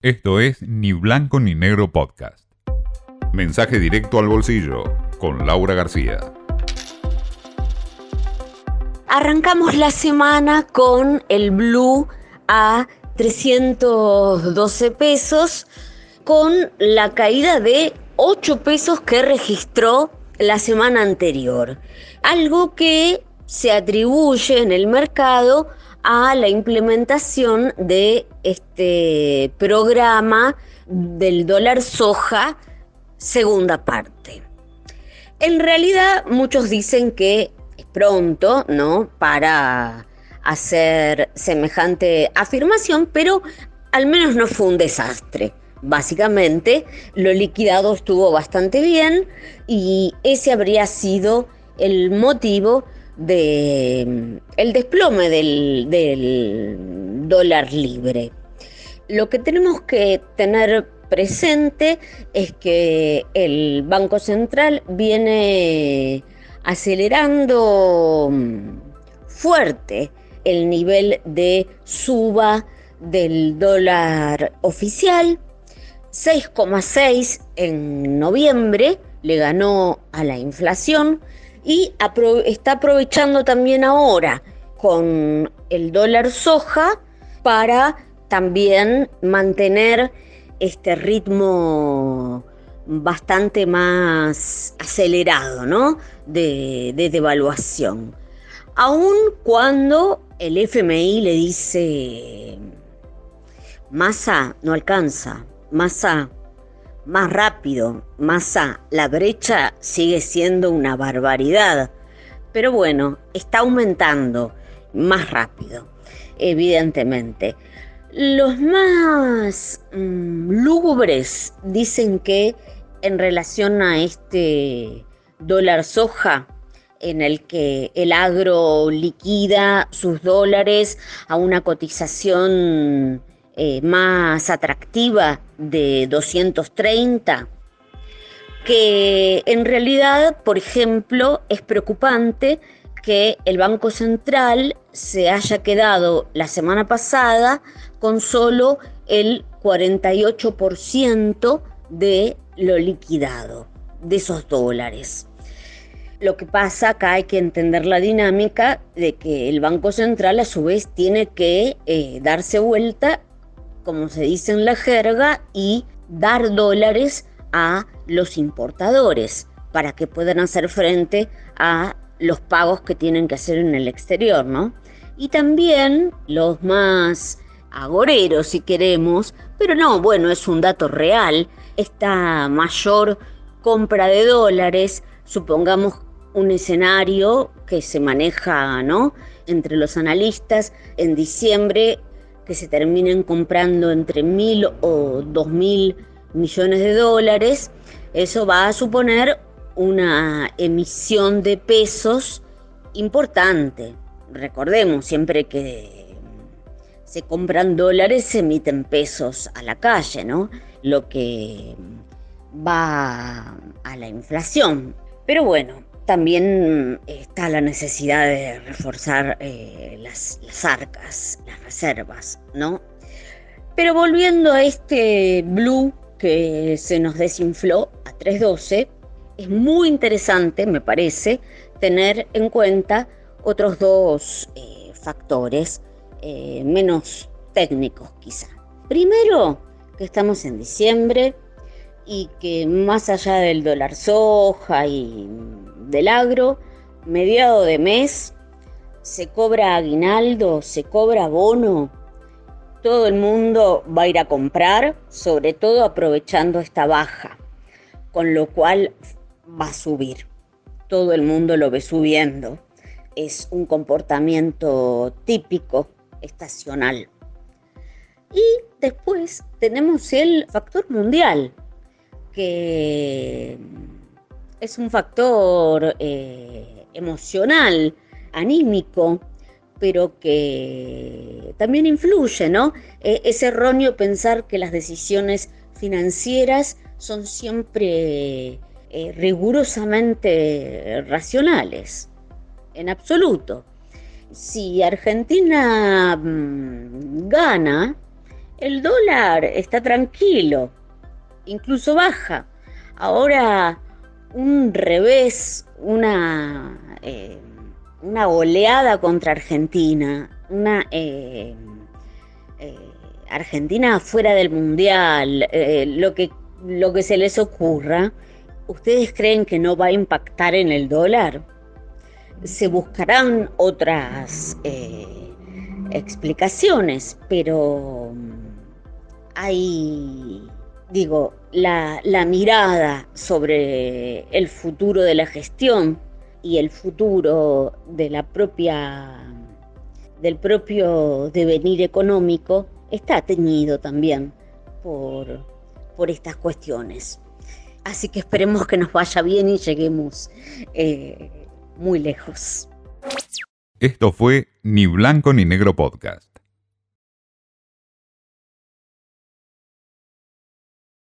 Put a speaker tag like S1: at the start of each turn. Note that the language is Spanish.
S1: Esto es Ni Blanco ni Negro Podcast. Mensaje directo al bolsillo con Laura García.
S2: Arrancamos la semana con el Blue a 312 pesos, con la caída de 8 pesos que registró la semana anterior. Algo que se atribuye en el mercado a la implementación de este programa del dólar soja segunda parte. En realidad muchos dicen que es pronto, ¿no? Para hacer semejante afirmación, pero al menos no fue un desastre. Básicamente, lo liquidado estuvo bastante bien y ese habría sido el motivo de el desplome del, del dólar libre. Lo que tenemos que tener presente es que el Banco Central viene acelerando fuerte el nivel de suba del dólar oficial. 6,6 en noviembre le ganó a la inflación y está aprovechando también ahora con el dólar soja para también mantener este ritmo bastante más acelerado ¿no? de, de devaluación. Aun cuando el FMI le dice, masa no alcanza, masa más rápido, masa, la brecha sigue siendo una barbaridad, pero bueno, está aumentando más rápido, evidentemente. Los más mm, lúgubres dicen que en relación a este dólar soja, en el que el agro liquida sus dólares a una cotización eh, más atractiva de 230, que en realidad, por ejemplo, es preocupante que el Banco Central se haya quedado la semana pasada con solo el 48% de lo liquidado, de esos dólares. Lo que pasa acá hay que entender la dinámica de que el Banco Central a su vez tiene que eh, darse vuelta como se dice en la jerga, y dar dólares a los importadores para que puedan hacer frente a los pagos que tienen que hacer en el exterior, ¿no? Y también los más agoreros, si queremos, pero no, bueno, es un dato real, esta mayor compra de dólares, supongamos un escenario que se maneja, ¿no? Entre los analistas, en diciembre que se terminen comprando entre mil o dos mil millones de dólares, eso va a suponer una emisión de pesos importante. Recordemos, siempre que se compran dólares, se emiten pesos a la calle, ¿no? Lo que va a la inflación. Pero bueno, también está la necesidad de reforzar eh, las, arcas, las reservas, ¿no? Pero volviendo a este blue que se nos desinfló a 312, es muy interesante, me parece, tener en cuenta otros dos eh, factores eh, menos técnicos quizá. Primero, que estamos en diciembre y que más allá del dólar soja y del agro, mediado de mes, se cobra aguinaldo, se cobra bono, todo el mundo va a ir a comprar, sobre todo aprovechando esta baja, con lo cual va a subir. Todo el mundo lo ve subiendo. Es un comportamiento típico, estacional. Y después tenemos el factor mundial, que es un factor eh, emocional, anímico, pero que también influye, ¿no? E, es erróneo pensar que las decisiones financieras son siempre eh, rigurosamente racionales, en absoluto. Si Argentina mm, gana el dólar está tranquilo, incluso baja. Ahora un revés, una, eh, una oleada contra Argentina, una eh, eh, Argentina fuera del mundial, lo, que, lo que se les ocurra, ¿ustedes creen que no va a impactar en el dólar? Se buscarán otras explicaciones, pero hay, digo, la, mirada sobre el futuro de la gestión y el futuro de la propia del propio devenir económico está teñido también por, por estas cuestiones. Así que esperemos que nos vaya bien y lleguemos eh, muy lejos.
S1: Esto fue Ni Blanco ni Negro Podcast.